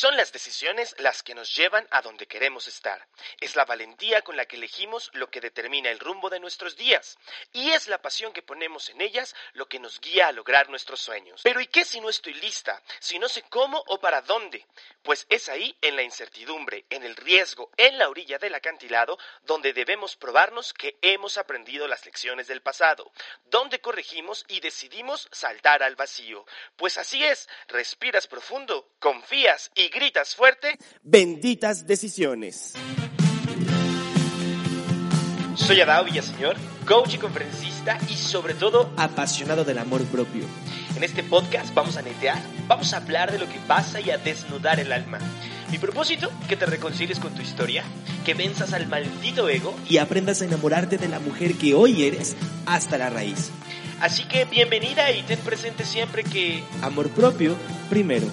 Son las decisiones las que nos llevan a donde queremos estar. Es la valentía con la que elegimos lo que determina el rumbo de nuestros días. Y es la pasión que ponemos en ellas lo que nos guía a lograr nuestros sueños. Pero ¿y qué si no estoy lista? Si no sé cómo o para dónde? Pues es ahí, en la incertidumbre, en el riesgo, en la orilla del acantilado, donde debemos probarnos que hemos aprendido las lecciones del pasado, donde corregimos y decidimos saltar al vacío. Pues así es, respiras profundo, confías y gritas fuerte, benditas decisiones. Soy Adao Villaseñor, coach y conferencista y sobre todo apasionado del amor propio. En este podcast vamos a netear, vamos a hablar de lo que pasa y a desnudar el alma. Mi propósito, que te reconcilies con tu historia, que venzas al maldito ego y aprendas a enamorarte de la mujer que hoy eres hasta la raíz. Así que bienvenida y ten presente siempre que amor propio primero.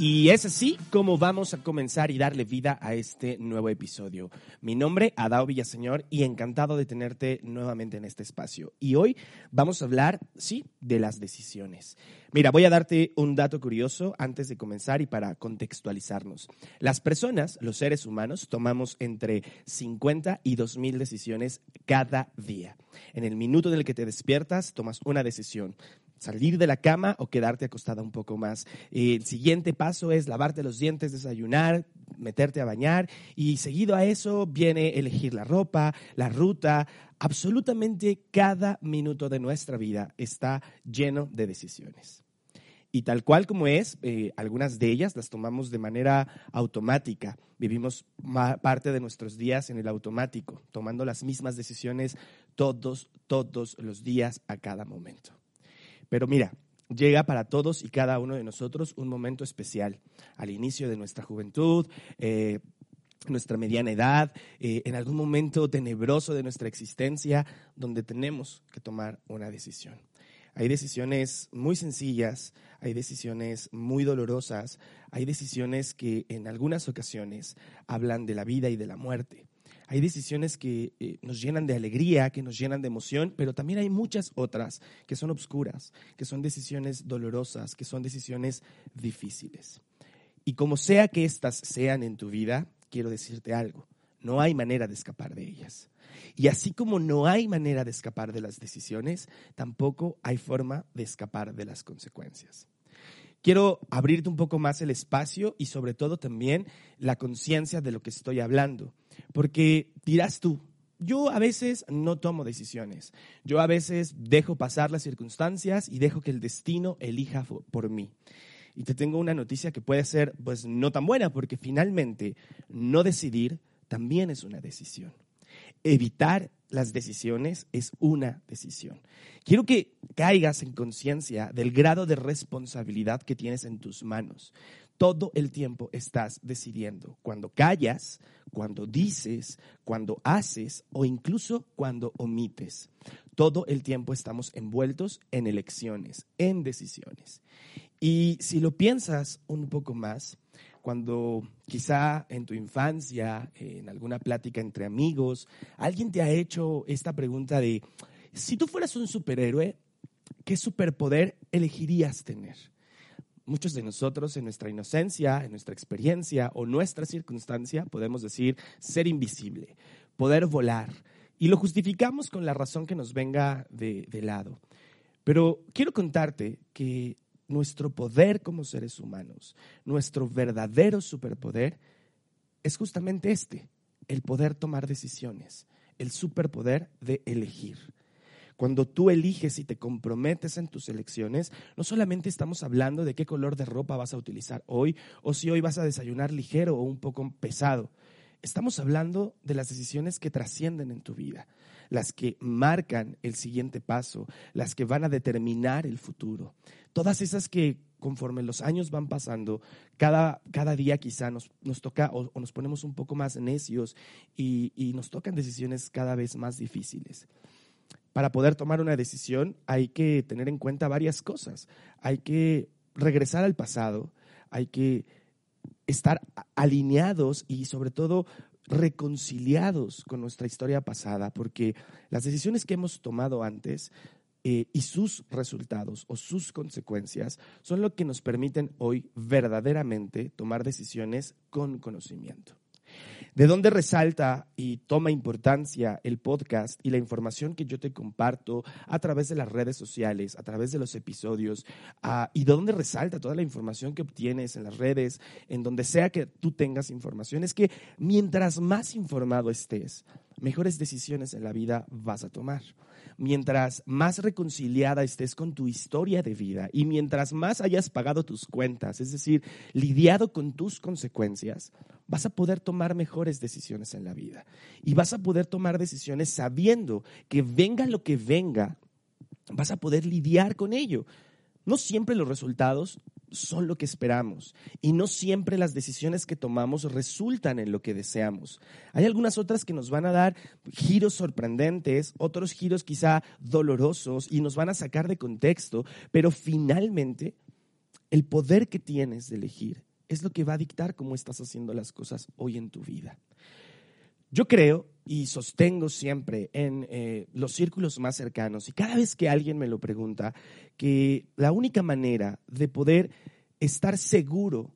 Y es así como vamos a comenzar y darle vida a este nuevo episodio. Mi nombre, Adao Villaseñor, y encantado de tenerte nuevamente en este espacio. Y hoy vamos a hablar, sí, de las decisiones. Mira, voy a darte un dato curioso antes de comenzar y para contextualizarnos. Las personas, los seres humanos, tomamos entre 50 y 2.000 decisiones cada día. En el minuto en el que te despiertas, tomas una decisión salir de la cama o quedarte acostada un poco más. El siguiente paso es lavarte los dientes, desayunar, meterte a bañar y seguido a eso viene elegir la ropa, la ruta. Absolutamente cada minuto de nuestra vida está lleno de decisiones. Y tal cual como es, eh, algunas de ellas las tomamos de manera automática. Vivimos parte de nuestros días en el automático, tomando las mismas decisiones todos, todos los días a cada momento. Pero mira, llega para todos y cada uno de nosotros un momento especial, al inicio de nuestra juventud, eh, nuestra mediana edad, eh, en algún momento tenebroso de nuestra existencia, donde tenemos que tomar una decisión. Hay decisiones muy sencillas, hay decisiones muy dolorosas, hay decisiones que en algunas ocasiones hablan de la vida y de la muerte. Hay decisiones que eh, nos llenan de alegría, que nos llenan de emoción, pero también hay muchas otras que son obscuras, que son decisiones dolorosas, que son decisiones difíciles. Y como sea que éstas sean en tu vida, quiero decirte algo, no hay manera de escapar de ellas. Y así como no hay manera de escapar de las decisiones, tampoco hay forma de escapar de las consecuencias. Quiero abrirte un poco más el espacio y sobre todo también la conciencia de lo que estoy hablando. Porque dirás tú, yo a veces no tomo decisiones. Yo a veces dejo pasar las circunstancias y dejo que el destino elija por mí. Y te tengo una noticia que puede ser pues no tan buena porque finalmente no decidir también es una decisión. Evitar las decisiones es una decisión. Quiero que caigas en conciencia del grado de responsabilidad que tienes en tus manos todo el tiempo estás decidiendo. Cuando callas, cuando dices, cuando haces o incluso cuando omites. Todo el tiempo estamos envueltos en elecciones, en decisiones. Y si lo piensas un poco más, cuando quizá en tu infancia, en alguna plática entre amigos, alguien te ha hecho esta pregunta de, si tú fueras un superhéroe, ¿qué superpoder elegirías tener? Muchos de nosotros en nuestra inocencia, en nuestra experiencia o nuestra circunstancia podemos decir ser invisible, poder volar. Y lo justificamos con la razón que nos venga de, de lado. Pero quiero contarte que nuestro poder como seres humanos, nuestro verdadero superpoder, es justamente este, el poder tomar decisiones, el superpoder de elegir. Cuando tú eliges y te comprometes en tus elecciones, no solamente estamos hablando de qué color de ropa vas a utilizar hoy o si hoy vas a desayunar ligero o un poco pesado. Estamos hablando de las decisiones que trascienden en tu vida, las que marcan el siguiente paso, las que van a determinar el futuro. Todas esas que conforme los años van pasando, cada, cada día quizá nos, nos toca o, nos ponemos un poco más necios y, y nos tocan decisiones cada vez más difíciles para poder tomar una decisión hay que tener en cuenta varias cosas. Hay que regresar al pasado, hay que estar alineados y sobre todo reconciliados con nuestra historia pasada, porque las decisiones que hemos tomado antes eh, y sus resultados o sus consecuencias son lo que nos permiten hoy verdaderamente tomar decisiones con conocimiento. ¿De dónde resalta y toma importancia el podcast y la información que yo te comparto a través de las redes sociales, a través de los episodios? Ah, ¿Y de dónde resalta toda la información que obtienes en las redes, en donde sea que tú tengas información? Es que mientras más informado estés, mejores decisiones en la vida vas a tomar mientras más reconciliada estés con tu historia de vida y mientras más hayas pagado tus cuentas, es decir, lidiado con tus consecuencias, vas a poder tomar mejores decisiones en la vida. Y vas a poder tomar decisiones sabiendo que venga lo que venga, vas a poder lidiar con ello. No siempre los resultados son lo que esperamos y no siempre las decisiones que tomamos resultan en lo que deseamos. Hay algunas otras que nos van a dar giros sorprendentes, otros giros quizá dolorosos y nos van a sacar de contexto, pero finalmente el poder que tienes de elegir es lo que va a dictar cómo estás haciendo las cosas hoy en tu vida. Yo creo y sostengo siempre en eh, los círculos más cercanos. Y cada vez que alguien me lo pregunta, que la única manera de poder estar seguro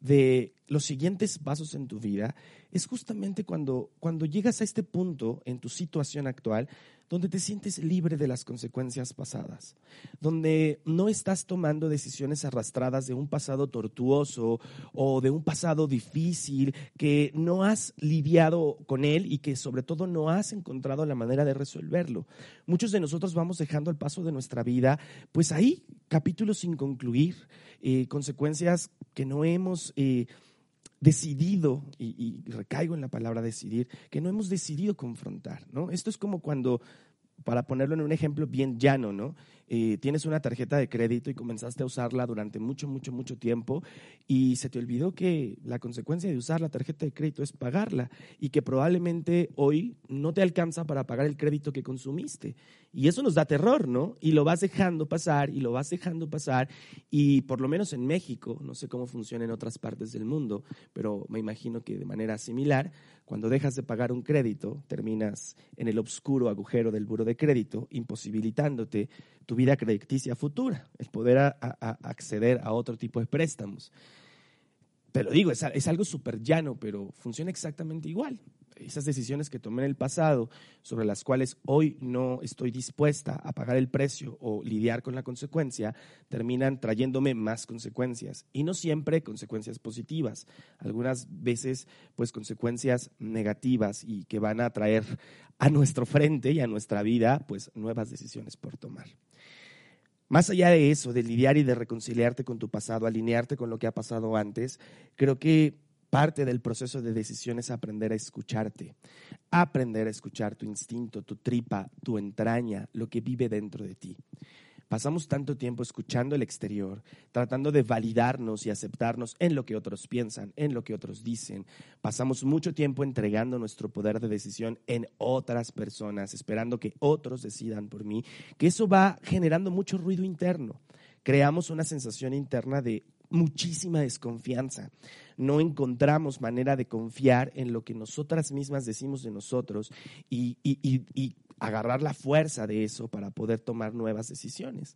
de los siguientes pasos en tu vida es justamente cuando, cuando llegas a este punto en tu situación actual donde te sientes libre de las consecuencias pasadas, donde no estás tomando decisiones arrastradas de un pasado tortuoso o de un pasado difícil que no has lidiado con él y que sobre todo no has encontrado la manera de resolverlo. Muchos de nosotros vamos dejando el paso de nuestra vida, pues ahí capítulos sin concluir, eh, consecuencias que no hemos... Eh, decidido, y, recaigo en la palabra decidir, que no hemos decidido confrontar, ¿no? Esto es como cuando, para ponerlo en un ejemplo bien llano, ¿no? Eh, tienes una tarjeta de crédito y comenzaste a usarla durante mucho, mucho, mucho tiempo y se te olvidó que la consecuencia de usar la tarjeta de crédito es pagarla y que probablemente hoy no te alcanza para pagar el crédito que consumiste. Y eso nos da terror, ¿no? Y lo vas dejando pasar y lo vas dejando pasar y por lo menos en México, no sé cómo funciona en otras partes del mundo, pero me imagino que de manera similar, cuando dejas de pagar un crédito, terminas en el oscuro agujero del buro de crédito, imposibilitándote tu vida crediticia futura, el poder acceder a otro tipo de préstamos. Te lo digo, es, es algo súper llano, pero funciona exactamente igual. Esas decisiones que tomé en el pasado, sobre las cuales hoy no estoy dispuesta a pagar el precio o lidiar con la consecuencia, terminan trayéndome más consecuencias. Y no siempre consecuencias positivas. Algunas veces, pues, consecuencias negativas y que van a traer a nuestro frente y a nuestra vida, pues, nuevas decisiones por tomar. Más allá de eso, de lidiar y de reconciliarte con tu pasado, alinearte con lo que ha pasado antes, creo que parte del proceso de decisión es aprender a escucharte, aprender a escuchar tu instinto, tu tripa, tu entraña, lo que vive dentro de ti. Pasamos tanto tiempo escuchando el exterior, tratando de validarnos y aceptarnos en lo que otros piensan, en lo que otros dicen. Pasamos mucho tiempo entregando nuestro poder de decisión en otras personas, esperando que otros decidan por mí, que eso va generando mucho ruido interno. Creamos una sensación interna de muchísima desconfianza. No encontramos manera de confiar en lo que nosotras mismas decimos de nosotros y, agarrar la fuerza de eso para poder tomar nuevas decisiones.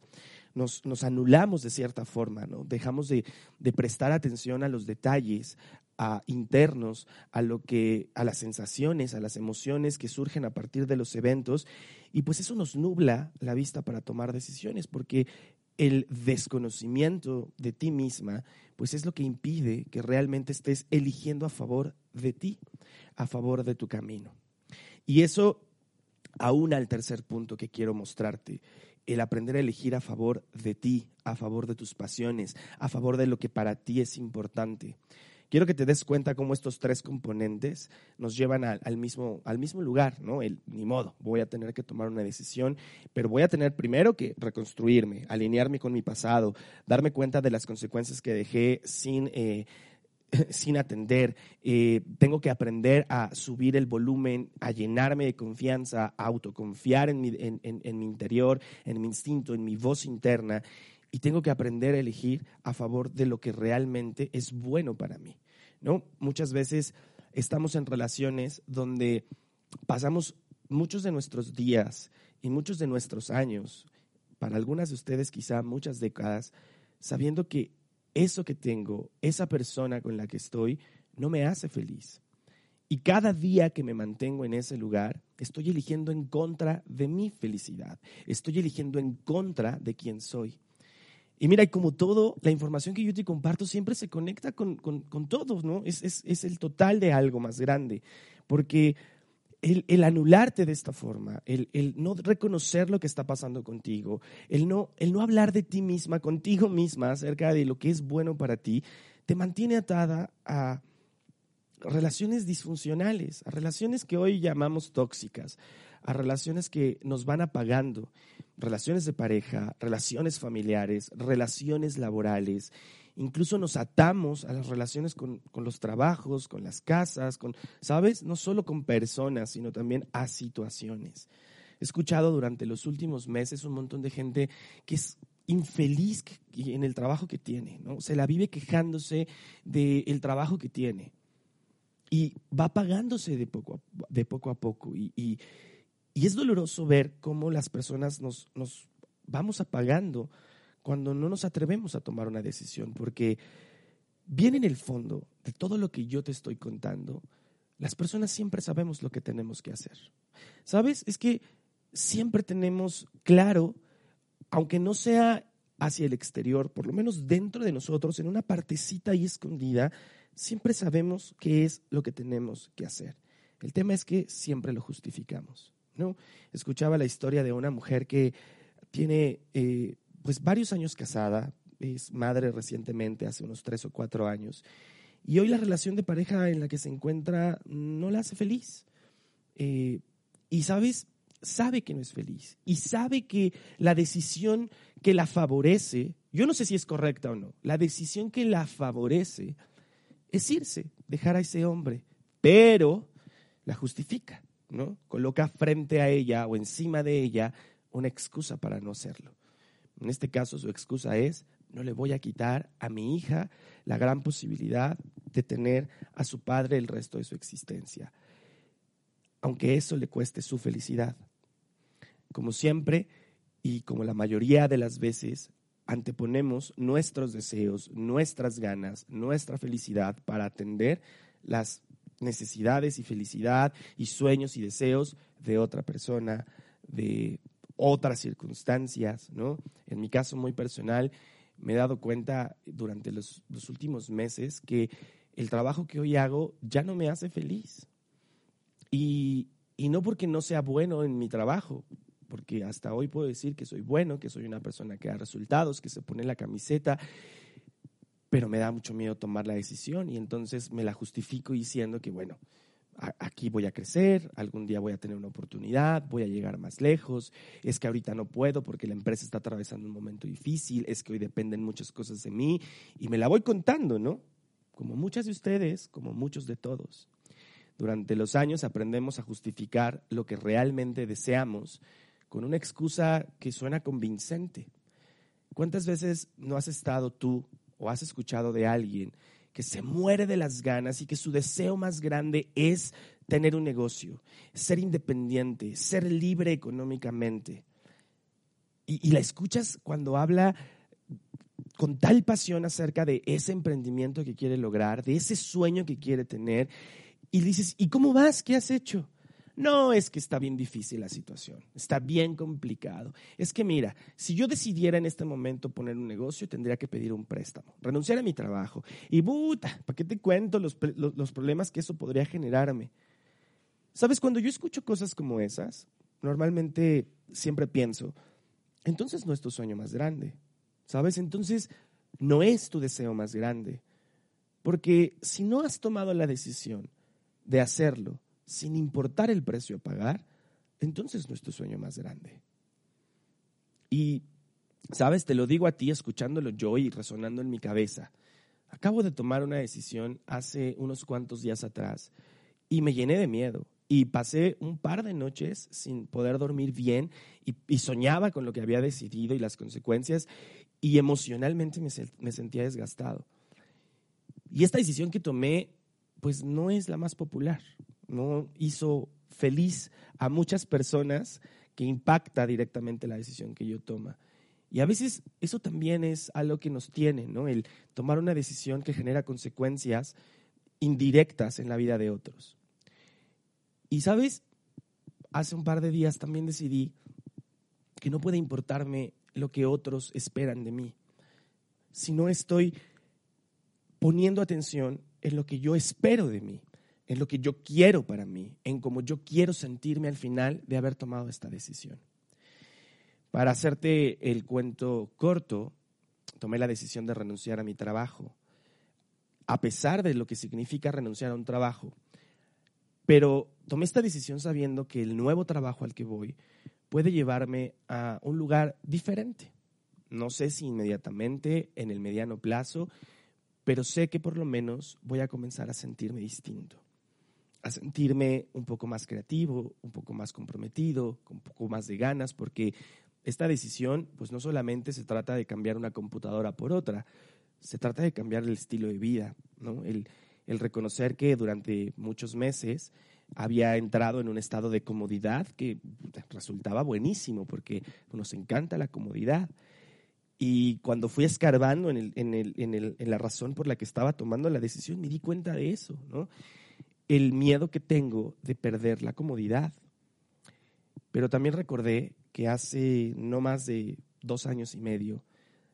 Nos, anulamos de cierta forma, ¿no? Dejamos de, prestar atención a los detalles internos, a lo que, a las sensaciones, a las emociones que surgen a partir de los eventos, y pues eso nos nubla la vista para tomar decisiones, porque el desconocimiento de ti misma, pues es lo que impide que realmente estés eligiendo a favor de ti, a favor de tu camino. Y eso aún al tercer punto que quiero mostrarte, el aprender a elegir a favor de ti, a favor de tus pasiones, a favor de lo que para ti es importante. Quiero que te des cuenta cómo estos tres componentes nos llevan al, mismo, al mismo lugar, ¿no? El, ni modo, voy a tener que tomar una decisión, pero voy a tener primero que reconstruirme, alinearme con mi pasado, darme cuenta de las consecuencias que dejé sin... Eh, atender, eh, tengo que aprender a subir el volumen, a llenarme de confianza, a autoconfiar en mi interior, en mi instinto, en mi voz interna y tengo que aprender a elegir a favor de lo que realmente es bueno para mí. ¿no? Muchas veces estamos en relaciones donde pasamos muchos de nuestros días y muchos de nuestros años para algunas de ustedes quizá muchas décadas, sabiendo que eso que tengo, esa persona con la que estoy, no me hace feliz. Y cada día que me mantengo en ese lugar, estoy eligiendo en contra de mi felicidad. Estoy eligiendo en contra de quién soy. Y mira, como todo, la información que yo te comparto siempre se conecta con, con, todos, ¿no? Es, es, es, el total de algo más grande. Porque el, el anularte de esta forma, el, el, no reconocer lo que está pasando contigo, el no, el no hablar de ti misma, contigo misma, acerca de lo que es bueno para ti, te mantiene atada a relaciones disfuncionales, a relaciones que hoy llamamos tóxicas, a relaciones que nos van apagando, relaciones de pareja, relaciones familiares, relaciones laborales. Incluso nos atamos a las relaciones con, los trabajos, con las casas, con, ¿sabes? No solo con personas, sino también a situaciones. He escuchado durante los últimos meses un montón de gente que es infeliz en el trabajo que tiene, ¿no? Se la vive quejándose del trabajo que tiene y va pagándose de poco a, de poco, a poco. Y, y, es doloroso ver cómo las personas nos, nos vamos apagando cuando no nos atrevemos a tomar una decisión, porque bien en el fondo de todo lo que yo te estoy contando, las personas siempre sabemos lo que tenemos que hacer. ¿Sabes? Es que siempre tenemos claro, aunque no sea hacia el exterior, por lo menos dentro de nosotros, en una partecita ahí escondida, siempre sabemos qué es lo que tenemos que hacer. El tema es que siempre lo justificamos. ¿No? Escuchaba la historia de una mujer que tiene eh, pues varios años casada, es madre recientemente, hace unos tres o cuatro años, y hoy la relación de pareja en la que se encuentra no la hace feliz. Eh, y sabes, sabe que no es feliz y sabe que la decisión que la favorece, yo no sé si es correcta o no, la decisión que la favorece es irse, dejar a ese hombre, pero la justifica, Coloca frente a ella o encima de ella una excusa para no hacerlo. En este caso su excusa es, no le voy a quitar a mi hija la gran posibilidad de tener a su padre el resto de su existencia, aunque eso le cueste su felicidad. Como siempre, y como la mayoría de las veces, anteponemos nuestros deseos, nuestras ganas, nuestra felicidad para atender las necesidades y felicidad y sueños y deseos de otra persona, de otras circunstancias, ¿no? En mi caso muy personal, me he dado cuenta durante los, últimos meses que el trabajo que hoy hago ya no me hace feliz. Y, y no porque no sea bueno en mi trabajo, porque hasta hoy puedo decir que soy bueno, que soy una persona que da resultados, que se pone la camiseta, pero me da mucho miedo tomar la decisión y entonces me la justifico diciendo que, bueno, aquí voy a crecer, algún día voy a tener una oportunidad, voy a llegar más lejos, es que ahorita no puedo porque la empresa está atravesando un momento difícil, es que hoy dependen muchas cosas de mí y me la voy contando, ¿no? Como muchas de ustedes, como muchos de todos. Durante los años aprendemos a justificar lo que realmente deseamos con una excusa que suena convincente. ¿Cuántas veces no has estado tú o has escuchado de alguien que se muere de las ganas y que su deseo más grande es tener un negocio, ser independiente, ser libre económicamente? Y, y la escuchas cuando habla con tal pasión acerca de ese emprendimiento que quiere lograr, de ese sueño que quiere tener, y dices, ¿y cómo vas? ¿Qué has hecho? No es que está bien difícil la situación, está bien complicado. Es que mira, si yo decidiera en este momento poner un negocio, tendría que pedir un préstamo, renunciar a mi trabajo. Y puta, ¿para qué te cuento los, los problemas que eso podría generarme? Sabes, cuando yo escucho cosas como esas, normalmente siempre pienso, entonces no es tu sueño más grande. ¿Sabes? Entonces no es tu deseo más grande. Porque si no has tomado la decisión de hacerlo, sin importar el precio a pagar, entonces no es tu sueño más grande. Y, sabes, te lo digo a ti escuchándolo yo y resonando en mi cabeza. Acabo de tomar una decisión hace unos cuantos días atrás y me llené de miedo. Y pasé un par de noches sin poder dormir bien y, soñaba con lo que había decidido y las consecuencias y emocionalmente me, me sentía desgastado. Y esta decisión que tomé, pues no es la más popular no hizo feliz a muchas personas que impacta directamente la decisión que yo toma. Y a veces eso también es algo que nos tiene, ¿no? El tomar una decisión que genera consecuencias indirectas en la vida de otros. Y sabes, hace un par de días también decidí que no puede importarme lo que otros esperan de mí, si no estoy poniendo atención en lo que yo espero de mí, en lo que yo quiero para mí, en cómo yo quiero sentirme al final de haber tomado esta decisión. Para hacerte el cuento corto, tomé la decisión de renunciar a mi trabajo, a pesar de lo que significa renunciar a un trabajo. Pero tomé esta decisión sabiendo que el nuevo trabajo al que voy puede llevarme a un lugar diferente. No sé si inmediatamente, en el mediano plazo, pero sé que por lo menos voy a comenzar a sentirme distinto, a sentirme un poco más creativo, un poco más comprometido, con un poco más de ganas, porque esta decisión, pues no solamente se trata de cambiar una computadora por otra, se trata de cambiar el estilo de vida, ¿no? El, el reconocer que durante muchos meses había entrado en un estado de comodidad que resultaba buenísimo porque nos encanta la comodidad. Y cuando fui escarbando en, el, en, el, en, en, la razón por la que estaba tomando la decisión, me di cuenta de eso, ¿no? El miedo que tengo de perder la comodidad. Pero también recordé que hace no más de dos años y medio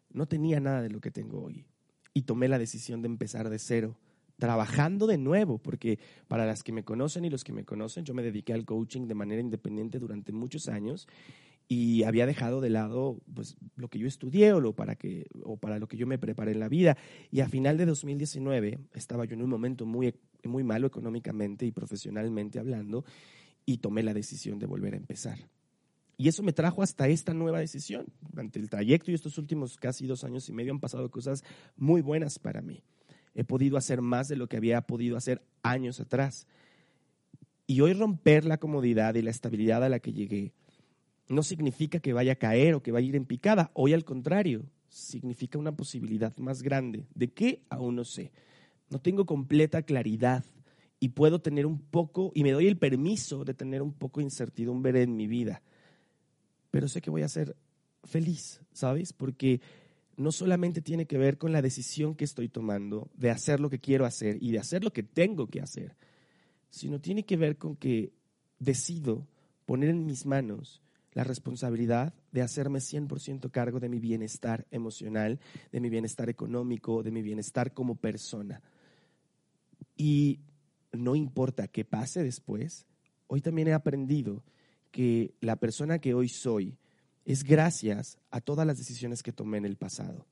no tenía nada de lo que tengo hoy. Y tomé la decisión de empezar de cero, trabajando de nuevo, porque para las que me conocen y los que me conocen, yo me dediqué al coaching de manera independiente durante muchos años y había dejado de lado pues, lo que yo estudié o, lo para que, o para lo que yo me preparé en la vida. Y a final de 2019 estaba yo en un momento muy, muy malo económicamente y profesionalmente hablando y tomé la decisión de volver a empezar. Y eso me trajo hasta esta nueva decisión. Durante el trayecto y estos últimos casi dos años y medio han pasado cosas muy buenas para mí. He podido hacer más de lo que había podido hacer años atrás. Y hoy romper la comodidad y la estabilidad a la que llegué no significa que vaya a caer o que vaya a ir en picada. Hoy al contrario, significa una posibilidad más grande. ¿De qué? Aún no sé. No tengo completa claridad y puedo tener un poco, y me doy el permiso de tener un poco de incertidumbre en mi vida pero sé que voy a ser feliz, ¿sabes? Porque no solamente tiene que ver con la decisión que estoy tomando de hacer lo que quiero hacer y de hacer lo que tengo que hacer, sino tiene que ver con que decido poner en mis manos la responsabilidad de hacerme 100% cargo de mi bienestar emocional, de mi bienestar económico, de mi bienestar como persona. Y no importa qué pase después, hoy también he aprendido que la persona que hoy soy es gracias a todas las decisiones que tomé en el pasado.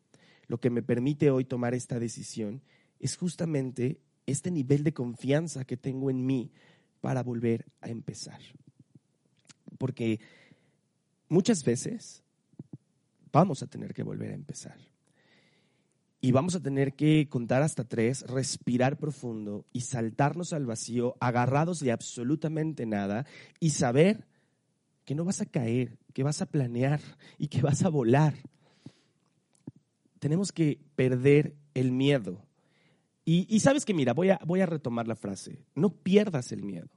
Lo que me permite hoy tomar esta decisión es justamente este nivel de confianza que tengo en mí para volver a empezar. Porque muchas veces vamos a tener que volver a empezar. Y vamos a tener que contar hasta tres, respirar profundo y saltarnos al vacío, agarrados de absolutamente nada y saber que no vas a caer, que vas a planear y que vas a volar. Tenemos que perder el miedo. Y, sabes que, mira, voy a, voy a retomar la frase, no pierdas el miedo,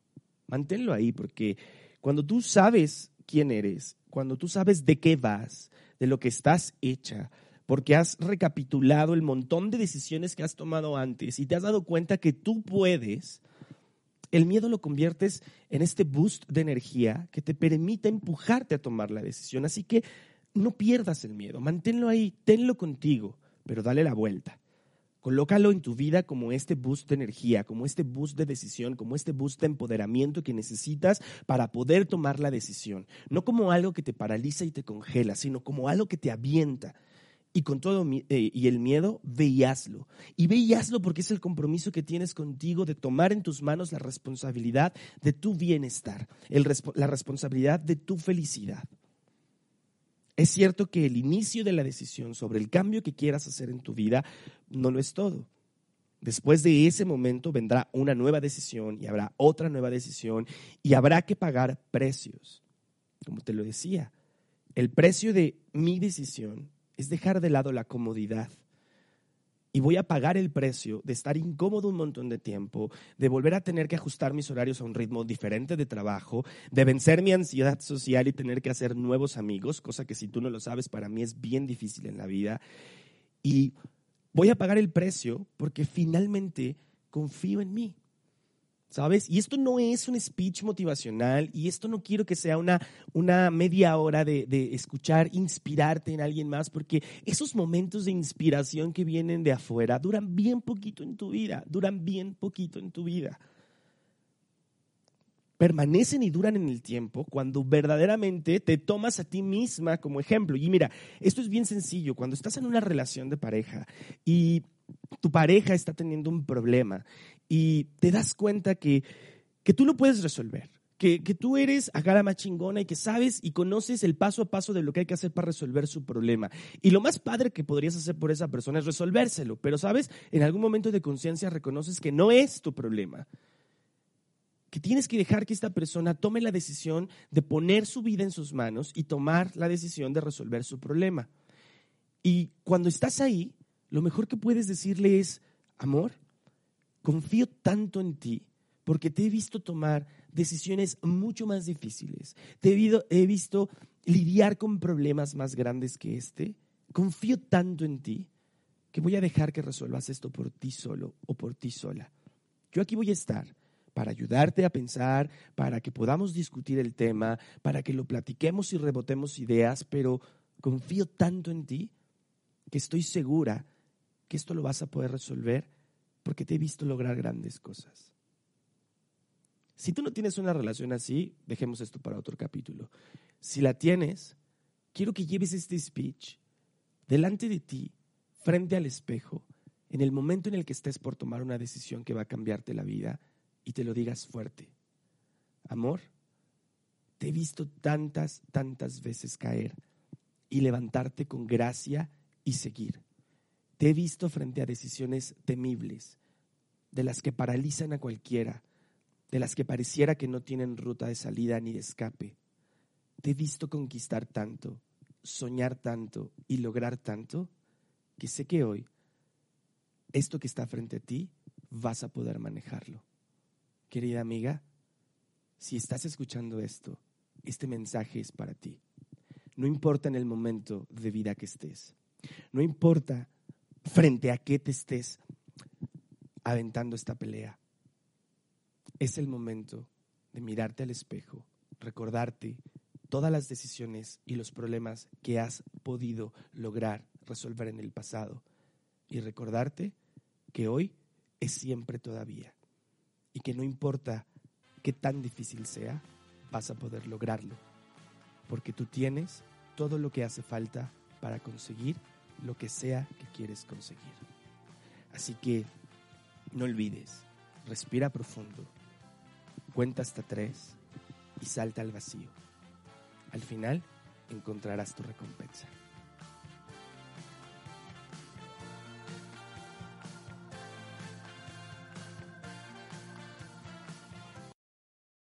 manténlo ahí, porque cuando tú sabes quién eres, cuando tú sabes de qué vas, de lo que estás hecha, porque has recapitulado el montón de decisiones que has tomado antes y te has dado cuenta que tú puedes, el miedo lo conviertes en este boost de energía que te permite empujarte a tomar la decisión. Así que no pierdas el miedo, manténlo ahí, tenlo contigo, pero dale la vuelta. Colócalo en tu vida como este boost de energía, como este boost de decisión, como este boost de empoderamiento que necesitas para poder tomar la decisión. No como algo que te paraliza y te congela, sino como algo que te avienta, y con todo eh, y el miedo, ve y hazlo. Porque es el compromiso que tienes contigo de tomar en tus manos la responsabilidad de tu bienestar, la responsabilidad de tu felicidad. Es cierto que el inicio de la decisión sobre el cambio que quieras hacer en tu vida no lo es todo. Después de ese momento vendrá una nueva decisión y habrá otra nueva decisión y habrá que pagar precios. Como te lo decía, el precio de mi decisión es dejar de lado la comodidad y voy a pagar el precio de estar incómodo un montón de tiempo, de volver a tener que ajustar mis horarios a un ritmo diferente de trabajo, de vencer mi ansiedad social y tener que hacer nuevos amigos, cosa que si tú no lo sabes para mí es bien difícil en la vida. Y voy a pagar el precio porque finalmente confío en mí. ¿Sabes? Y esto no es un speech motivacional y esto no quiero que sea una, una media hora de, de, escuchar, inspirarte en alguien más, porque esos momentos de inspiración que vienen de afuera duran bien poquito en tu vida, duran bien poquito en tu vida. Permanecen y duran en el tiempo cuando verdaderamente te tomas a ti misma como ejemplo. Y mira, esto es bien sencillo. Cuando estás en una relación de pareja y tu pareja está teniendo un problema y te das cuenta que, que tú lo puedes resolver. Que, que, tú eres acá la más chingona y que sabes y conoces el paso a paso de lo que hay que hacer para resolver su problema. Y lo más padre que podrías hacer por esa persona es resolvérselo, pero sabes, en algún momento de conciencia reconoces que no es tu problema. Que tienes que dejar que esta persona tome la decisión de poner su vida en sus manos y tomar la decisión de resolver su problema. Y cuando estás ahí, lo mejor que puedes decirle es, amor, confío tanto en ti porque te he visto tomar decisiones mucho más difíciles. Te he visto lidiar con problemas más grandes que este. Confío tanto en ti que voy a dejar que resuelvas esto por ti solo o por ti sola. Yo aquí voy a estar para ayudarte a pensar, para que podamos discutir el tema, para que lo platiquemos y rebotemos ideas, pero confío tanto en ti que estoy segura que esto lo vas a poder resolver porque te he visto lograr grandes cosas. Si tú no tienes una relación así, dejemos esto para otro capítulo. Si la tienes, quiero que lleves este speech delante de ti, frente al espejo, en el momento en el que estés por tomar una decisión que va a cambiarte la vida y te lo digas fuerte. Amor, te he visto tantas, tantas veces caer y levantarte con gracia y seguir. Te he visto frente a decisiones temibles, de las que paralizan a cualquiera, de las que pareciera que no tienen ruta de salida ni de escape. Te he visto conquistar tanto, soñar tanto y lograr tanto, que sé que hoy esto que está frente a ti vas a poder manejarlo. Querida amiga, si estás escuchando esto, este mensaje es para ti. No importa en el momento de vida que estés. No importa frente a qué te estés aventando esta pelea. Es el momento de mirarte al espejo, recordarte todas las decisiones y los problemas que has podido lograr resolver en el pasado y recordarte que hoy es siempre todavía y que no importa qué tan difícil sea, vas a poder lograrlo, porque tú tienes todo lo que hace falta para conseguir lo que sea que quieres conseguir. Así que no olvides, respira profundo, cuenta hasta tres y salta al vacío. Al final encontrarás tu recompensa.